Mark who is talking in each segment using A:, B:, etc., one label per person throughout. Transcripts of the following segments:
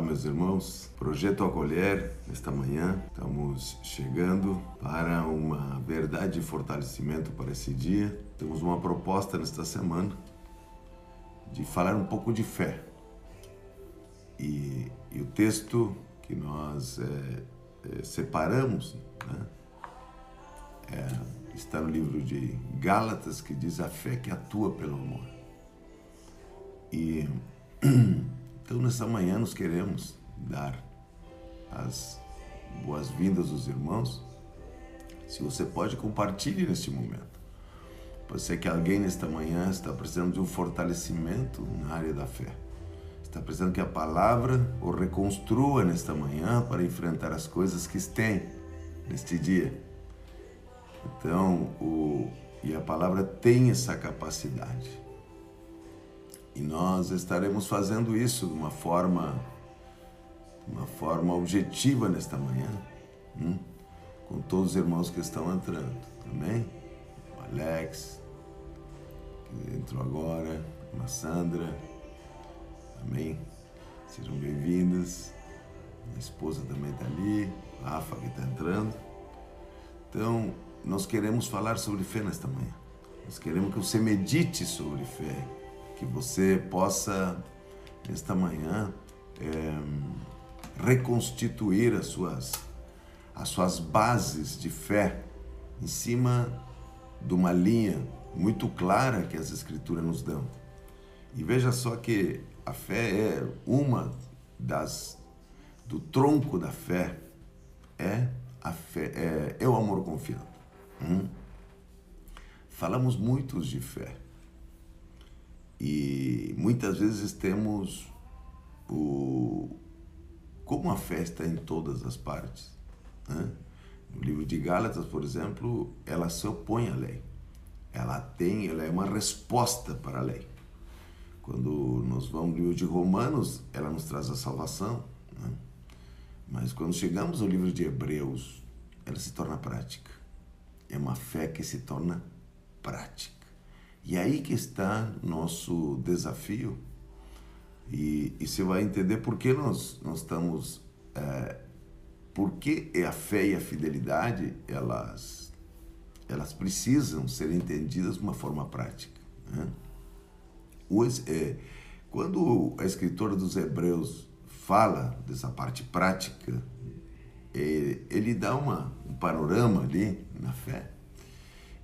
A: Olá, meus irmãos. Projeto Acolher, nesta manhã, estamos chegando para uma verdade de fortalecimento para esse dia. Temos uma proposta nesta semana de falar um pouco de fé. E, e o texto que nós é, é, separamos né, é, está no livro de Gálatas, que diz a fé que atua pelo amor. E Então, nessa manhã, nós queremos dar as boas-vindas aos irmãos. Se você pode, compartilhe neste momento. Pode ser que alguém nesta manhã está precisando de um fortalecimento na área da fé. Está precisando que a palavra o reconstrua nesta manhã para enfrentar as coisas que tem neste dia. Então, o, e a palavra tem essa capacidade. E nós estaremos fazendo isso de uma forma, uma forma objetiva nesta manhã, hum? com todos os irmãos que estão entrando. Amém? O Alex, que entrou agora, a Sandra. Amém? Sejam bem-vindas. Minha esposa também está ali, a Rafa que está entrando. Então, nós queremos falar sobre fé nesta manhã. Nós queremos que você medite sobre fé, que você possa, esta manhã, é, reconstituir as suas, as suas bases de fé em cima de uma linha muito clara que as Escrituras nos dão. E veja só que a fé é uma das do tronco da fé é a fé é, é o amor confiante. Hum? Falamos muitos de fé. E muitas vezes temos o como a fé está em todas as partes. Né? No livro de Gálatas, por exemplo, ela se opõe à lei. Ela tem, ela é uma resposta para a lei. Quando nós vamos no livro de Romanos, ela nos traz a salvação. Né? Mas quando chegamos ao livro de Hebreus, ela se torna prática. É uma fé que se torna prática. E aí que está nosso desafio. E, e você vai entender por que nós, nós estamos. É, por que a fé e a fidelidade elas, elas precisam ser entendidas de uma forma prática. Né? É, quando a escritora dos Hebreus fala dessa parte prática, é, ele dá uma, um panorama ali na fé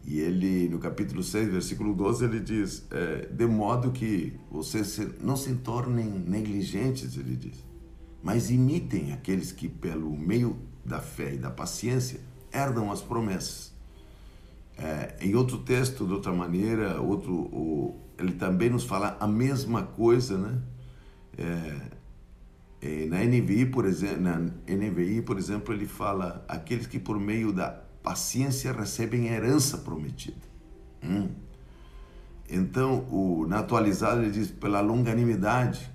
A: e ele, no capítulo 6, versículo 12, ele diz: é, De modo que vocês não se tornem negligentes, ele diz, mas imitem aqueles que, pelo meio da fé e da paciência, herdam as promessas. É, em outro texto, de outra maneira, outro, o, ele também nos fala a mesma coisa, né? É, na NVI, por exemplo, na NVI, por exemplo, ele fala aqueles que por meio da paciência recebem a herança prometida. Hum. Então, o, na atualizada, ele diz: pela longanimidade,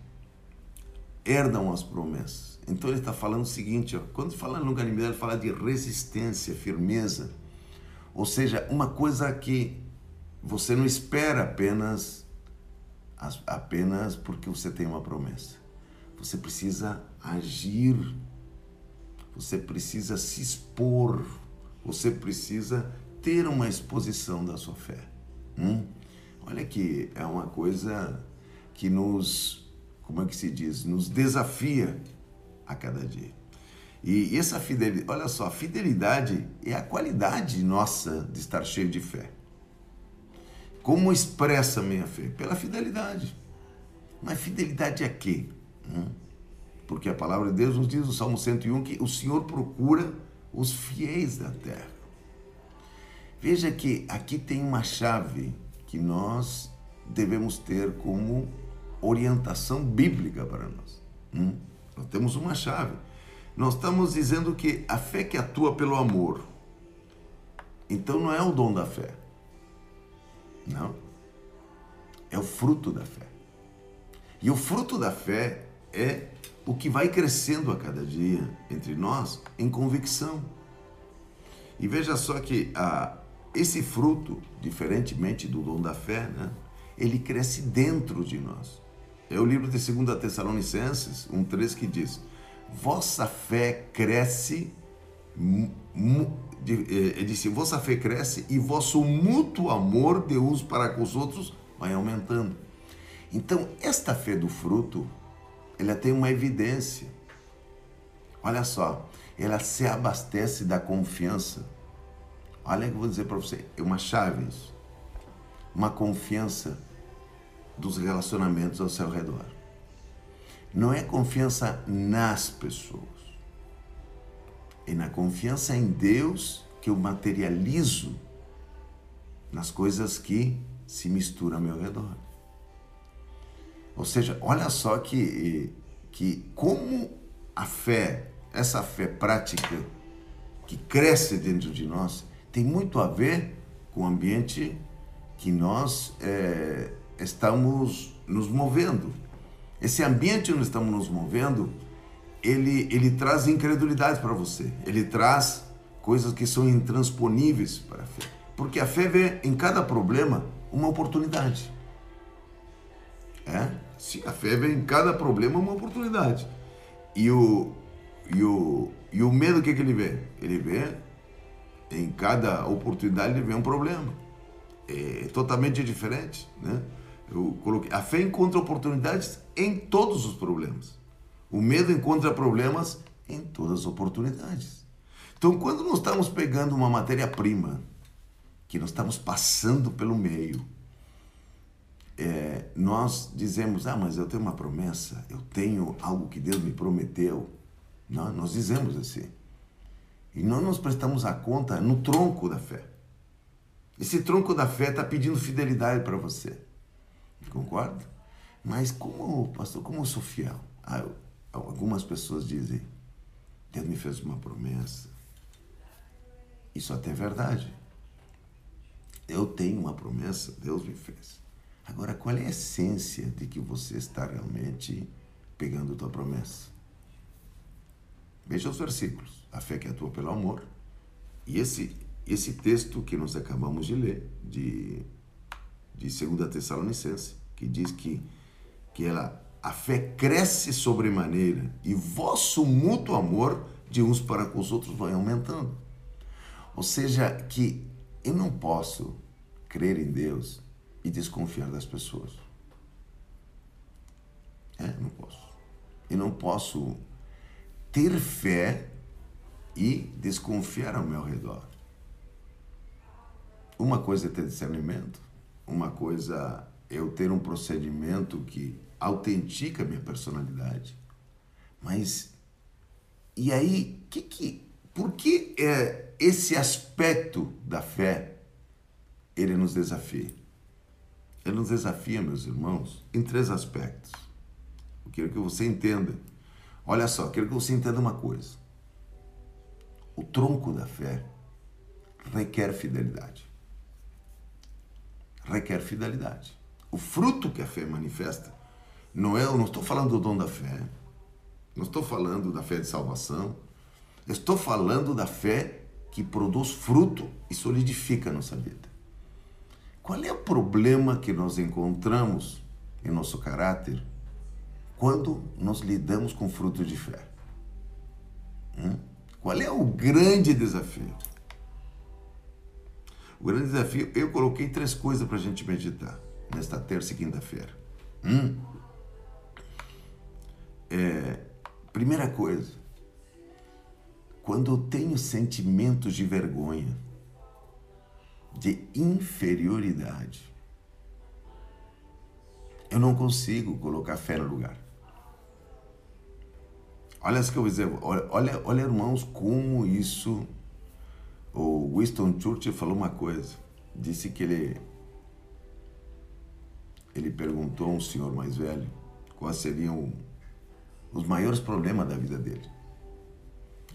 A: herdam as promessas. Então, ele está falando o seguinte: ó, quando fala em longanimidade, ele fala de resistência, firmeza. Ou seja, uma coisa que você não espera apenas, apenas porque você tem uma promessa. Você precisa agir, você precisa se expor você precisa ter uma exposição da sua fé. Hum? Olha que é uma coisa que nos, como é que se diz, nos desafia a cada dia. E essa fidelidade, olha só, a fidelidade é a qualidade nossa de estar cheio de fé. Como expressa a minha fé? Pela fidelidade. Mas fidelidade a quê? Hum? Porque a palavra de Deus nos diz no Salmo 101 que o Senhor procura os fiéis da terra. Veja que aqui tem uma chave que nós devemos ter como orientação bíblica para nós. Hum? Nós temos uma chave. Nós estamos dizendo que a fé que atua pelo amor. Então não é o dom da fé. Não. É o fruto da fé. E o fruto da fé é o que vai crescendo a cada dia entre nós em convicção. E veja só que ah, esse fruto, diferentemente do dom da fé, né, ele cresce dentro de nós. É o livro de 2 Tessalonicenses 1,3 que diz: Vossa fé cresce, ele disse, vossa fé cresce e vosso mútuo amor de uns para com os outros vai aumentando. Então, esta fé do fruto, ela tem uma evidência. Olha só, ela se abastece da confiança. Olha que eu vou dizer para você, é uma chave isso. Uma confiança dos relacionamentos ao seu redor. Não é confiança nas pessoas. É na confiança em Deus que eu materializo nas coisas que se misturam ao meu redor. Ou seja, olha só que, que como a fé, essa fé prática que cresce dentro de nós, tem muito a ver com o ambiente que nós é, estamos nos movendo. Esse ambiente onde estamos nos movendo, ele, ele traz incredulidade para você. Ele traz coisas que são intransponíveis para a fé. Porque a fé vê em cada problema uma oportunidade. É? Sim, a fé vê em cada problema uma oportunidade. E o, e o, e o medo, o que, que ele vê? Ele vê em cada oportunidade, ele vê um problema. É totalmente diferente, né? Eu coloquei, a fé encontra oportunidades em todos os problemas. O medo encontra problemas em todas as oportunidades. Então, quando nós estamos pegando uma matéria-prima, que nós estamos passando pelo meio, é, nós dizemos, ah, mas eu tenho uma promessa, eu tenho algo que Deus me prometeu. Não, nós dizemos assim. E não nos prestamos a conta no tronco da fé. Esse tronco da fé está pedindo fidelidade para você. Concorda? Mas como, pastor, como eu sou fiel? Ah, algumas pessoas dizem, Deus me fez uma promessa. Isso até é verdade. Eu tenho uma promessa, Deus me fez. Agora, qual é a essência de que você está realmente pegando tua promessa? Veja os versículos. A fé que atua pelo amor. E esse, esse texto que nós acabamos de ler, de de 2 Tessalonicense, que diz que, que ela, a fé cresce sobremaneira e vosso mútuo amor de uns para com os outros vai aumentando. Ou seja, que eu não posso crer em Deus e desconfiar das pessoas. É, não posso. Eu não posso ter fé e desconfiar ao meu redor. Uma coisa é ter discernimento, uma coisa eu ter um procedimento que autentica a minha personalidade. Mas e aí, que que por que é esse aspecto da fé ele nos desafia? Ele nos desafia, meus irmãos, em três aspectos. Eu quero que você entenda. Olha só, quero que você entenda uma coisa. O tronco da fé requer fidelidade requer fidelidade. O fruto que a fé manifesta, não é, eu não estou falando do dom da fé, não estou falando da fé de salvação, estou falando da fé que produz fruto e solidifica a nossa vida. Qual é o problema que nós encontramos em nosso caráter quando nós lidamos com fruto de fé? Hum? Qual é o grande desafio? O grande desafio, eu coloquei três coisas para a gente meditar nesta terça e quinta-feira. Hum. É, primeira coisa, quando eu tenho sentimentos de vergonha, de inferioridade, eu não consigo colocar fé no lugar. Olha isso que eu vou dizer, olha, olha irmãos, como isso o Winston Churchill falou uma coisa. Disse que ele ele perguntou a um senhor mais velho quais seriam os maiores problemas da vida dele.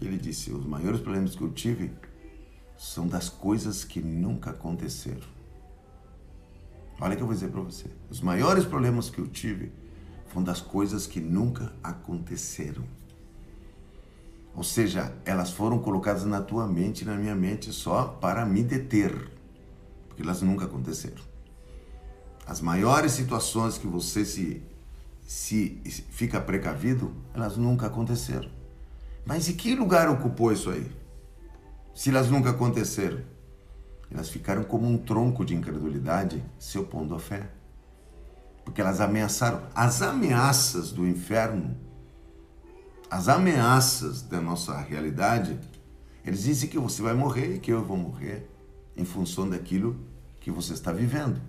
A: Ele disse: Os maiores problemas que eu tive são das coisas que nunca aconteceram. Olha o que eu vou dizer para você. Os maiores problemas que eu tive foram das coisas que nunca aconteceram. Ou seja, elas foram colocadas na tua mente e na minha mente só para me deter, porque elas nunca aconteceram. As maiores situações que você se, se fica precavido, elas nunca aconteceram. Mas em que lugar ocupou isso aí? Se elas nunca aconteceram, elas ficaram como um tronco de incredulidade se opondo à fé. Porque elas ameaçaram. As ameaças do inferno, as ameaças da nossa realidade, eles dizem que você vai morrer e que eu vou morrer em função daquilo que você está vivendo.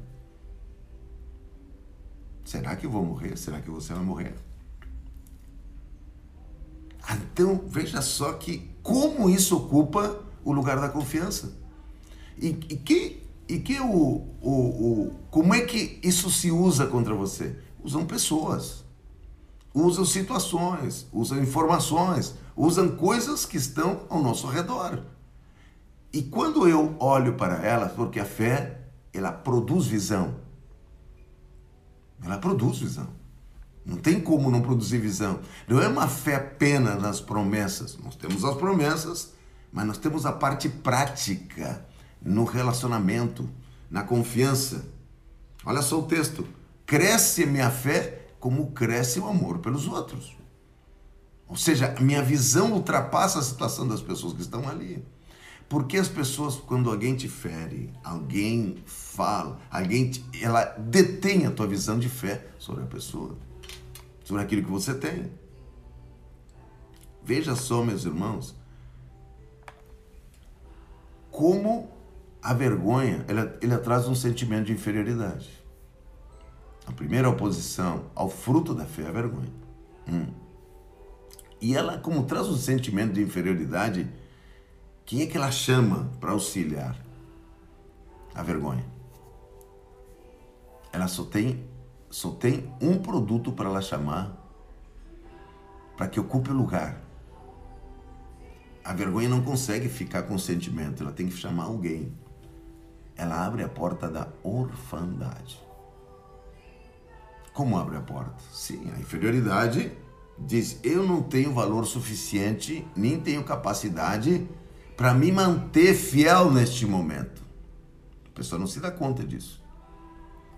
A: Será que eu vou morrer? Será que você vai morrer? Então, veja só que como isso ocupa o lugar da confiança. E, e que, e que o, o, o, como é que isso se usa contra você? Usam pessoas, usam situações, usam informações, usam coisas que estão ao nosso redor. E quando eu olho para elas, porque a fé, ela produz visão. Ela produz visão. Não tem como não produzir visão. Não é uma fé apenas nas promessas. Nós temos as promessas, mas nós temos a parte prática no relacionamento, na confiança. Olha só o texto. Cresce minha fé como cresce o amor pelos outros. Ou seja, a minha visão ultrapassa a situação das pessoas que estão ali. Porque as pessoas, quando alguém te fere, alguém fala, alguém te, ela detém a tua visão de fé sobre a pessoa sobre aquilo que você tem. Veja só, meus irmãos, como a vergonha ela, ela traz um sentimento de inferioridade. A primeira oposição ao fruto da fé é a vergonha. Hum. E ela, como traz um sentimento de inferioridade, quem é que ela chama para auxiliar? A vergonha. Ela só tem só tem um produto para ela chamar para que ocupe o lugar. A vergonha não consegue ficar com o sentimento, ela tem que chamar alguém. Ela abre a porta da orfandade. Como abre a porta? Sim, a inferioridade diz: eu não tenho valor suficiente, nem tenho capacidade para me manter fiel neste momento. A pessoa não se dá conta disso.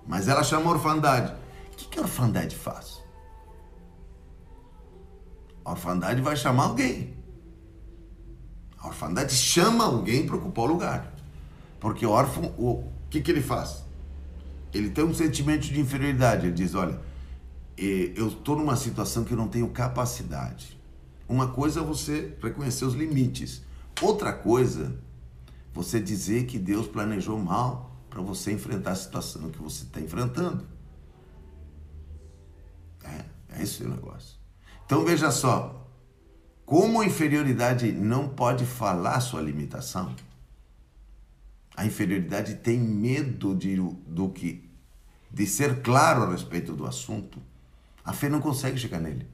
A: Mas ela chama orfandade. O que, que a orfandade faz? A orfandade vai chamar alguém. A orfandade chama alguém para ocupar o lugar. Porque o órfão, o que, que ele faz? Ele tem um sentimento de inferioridade. Ele diz: Olha, eu estou numa situação que eu não tenho capacidade. Uma coisa é você reconhecer os limites. Outra coisa, você dizer que Deus planejou mal para você enfrentar a situação que você está enfrentando. É, é esse o negócio. Então veja só, como a inferioridade não pode falar sua limitação, a inferioridade tem medo de, do que de ser claro a respeito do assunto, a fé não consegue chegar nele.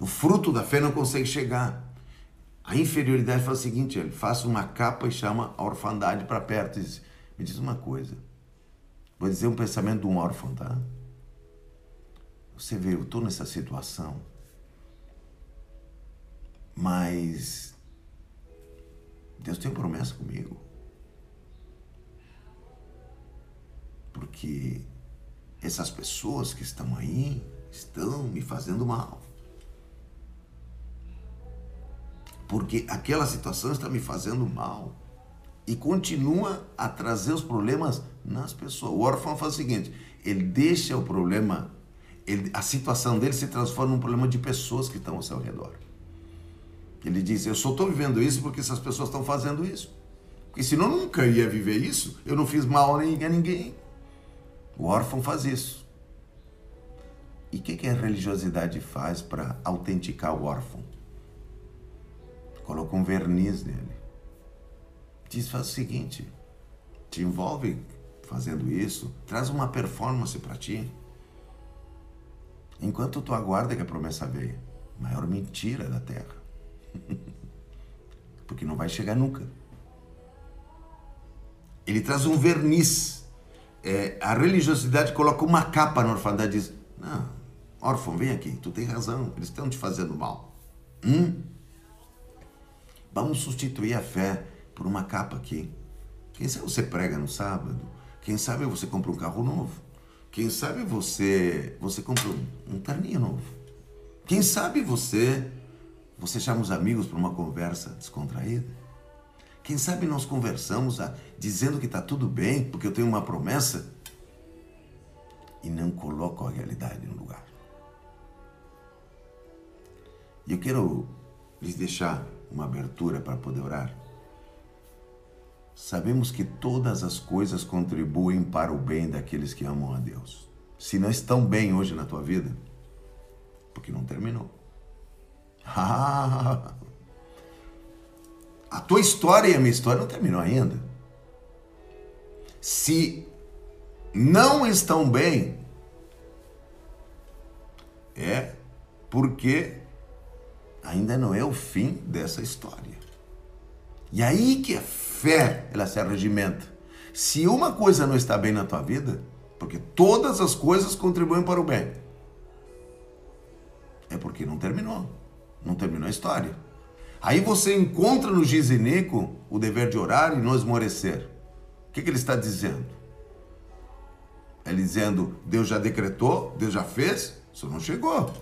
A: O fruto da fé não consegue chegar. A inferioridade faz o seguinte, ele faz uma capa e chama a orfandade para perto e diz, me diz uma coisa, vou dizer um pensamento de um órfão, tá? Você vê, eu estou nessa situação, mas Deus tem promessa comigo. Porque essas pessoas que estão aí estão me fazendo mal. porque aquela situação está me fazendo mal. E continua a trazer os problemas nas pessoas. O órfão faz o seguinte: ele deixa o problema, ele, a situação dele se transforma num problema de pessoas que estão ao seu redor. Ele diz: Eu só estou vivendo isso porque essas pessoas estão fazendo isso. Porque senão eu nunca ia viver isso, eu não fiz mal a ninguém. O órfão faz isso. E o que, que a religiosidade faz para autenticar o órfão? coloca um verniz nele. Diz, faz o seguinte, te envolve fazendo isso, traz uma performance para ti. Enquanto tu aguarda que a promessa venha, maior mentira da terra. Porque não vai chegar nunca. Ele traz um verniz. É, a religiosidade coloca uma capa na orfandade e diz: Não, órfão, vem aqui, tu tem razão, eles estão te fazendo mal. Hum? Vamos substituir a fé por uma capa aqui. Quem sabe você prega no sábado? Quem sabe você compra um carro novo? Quem sabe você você comprou um terninho novo. Quem sabe você você chama os amigos para uma conversa descontraída. Quem sabe nós conversamos a, dizendo que está tudo bem porque eu tenho uma promessa e não coloco a realidade no lugar. E eu quero lhes deixar uma abertura para poder orar. Sabemos que todas as coisas contribuem para o bem daqueles que amam a Deus. Se não estão bem hoje na tua vida, porque não terminou. A tua história e a minha história não terminou ainda. Se não estão bem, é porque ainda não é o fim dessa história. E aí que a fé ela se arregimenta. Se uma coisa não está bem na tua vida, porque todas as coisas contribuem para o bem, é porque não terminou. Não terminou a história. Aí você encontra no Gizinico o dever de orar e não esmorecer. O que, que ele está dizendo? Ele dizendo, Deus já decretou, Deus já fez, isso não chegou.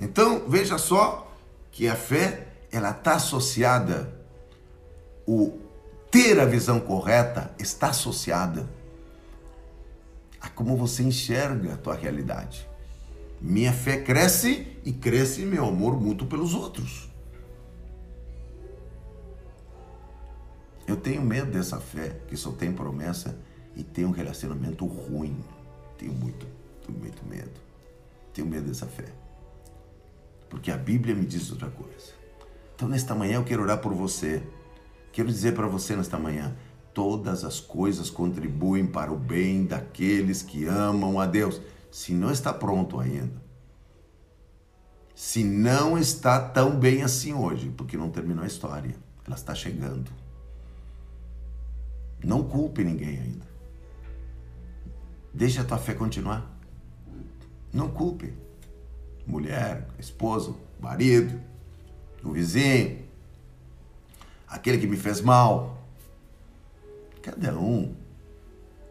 A: Então, veja só que a fé, ela está associada, o ter a visão correta está associada a como você enxerga a tua realidade. Minha fé cresce e cresce meu amor mútuo pelos outros. Eu tenho medo dessa fé que só tem promessa e tem um relacionamento ruim. Tenho muito, tenho muito medo. Tenho medo dessa fé porque a Bíblia me diz outra coisa. Então, nesta manhã, eu quero orar por você. Quero dizer para você nesta manhã: todas as coisas contribuem para o bem daqueles que amam a Deus. Se não está pronto ainda, se não está tão bem assim hoje, porque não terminou a história, ela está chegando. Não culpe ninguém ainda. Deixa a tua fé continuar. Não culpe mulher, esposo, marido, o vizinho, aquele que me fez mal. Cada um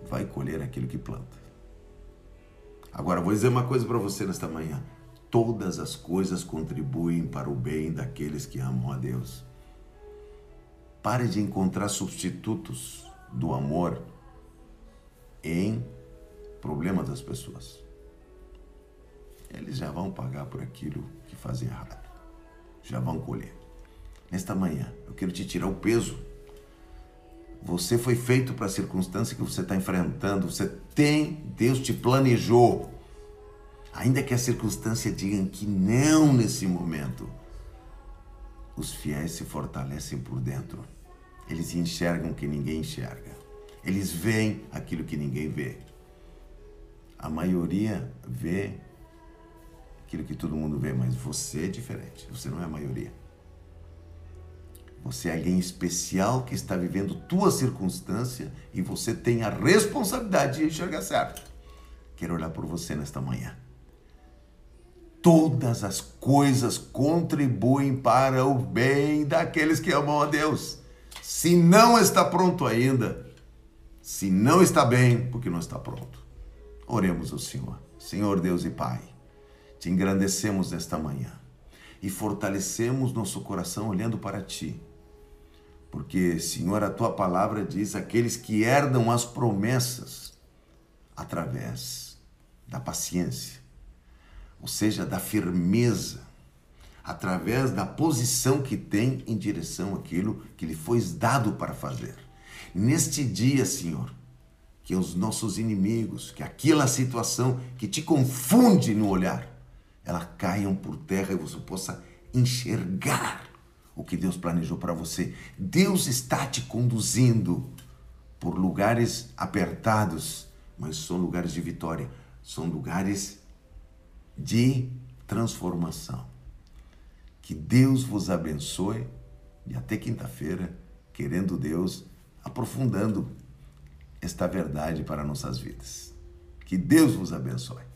A: vai colher aquilo que planta. Agora, vou dizer uma coisa para você nesta manhã. Todas as coisas contribuem para o bem daqueles que amam a Deus. Pare de encontrar substitutos do amor em problemas das pessoas eles já vão pagar por aquilo que fazem errado. Já vão colher. Nesta manhã, eu quero te tirar o peso. Você foi feito para a circunstância que você está enfrentando. Você tem, Deus te planejou. Ainda que a circunstância diga que não nesse momento, os fiéis se fortalecem por dentro. Eles enxergam o que ninguém enxerga. Eles veem aquilo que ninguém vê. A maioria vê aquilo que todo mundo vê, mas você é diferente. Você não é a maioria. Você é alguém especial que está vivendo tua circunstância e você tem a responsabilidade de enxergar certo. Quero orar por você nesta manhã. Todas as coisas contribuem para o bem daqueles que amam a Deus. Se não está pronto ainda, se não está bem, porque não está pronto. Oremos ao Senhor. Senhor Deus e Pai te engrandecemos nesta manhã e fortalecemos nosso coração olhando para ti. Porque, Senhor, a tua palavra diz: aqueles que herdam as promessas através da paciência, ou seja, da firmeza, através da posição que tem em direção àquilo que lhe foi dado para fazer. Neste dia, Senhor, que os nossos inimigos, que aquela situação que te confunde no olhar, elas caiam por terra e você possa enxergar o que Deus planejou para você. Deus está te conduzindo por lugares apertados, mas são lugares de vitória, são lugares de transformação. Que Deus vos abençoe e até quinta-feira, querendo Deus, aprofundando esta verdade para nossas vidas. Que Deus vos abençoe.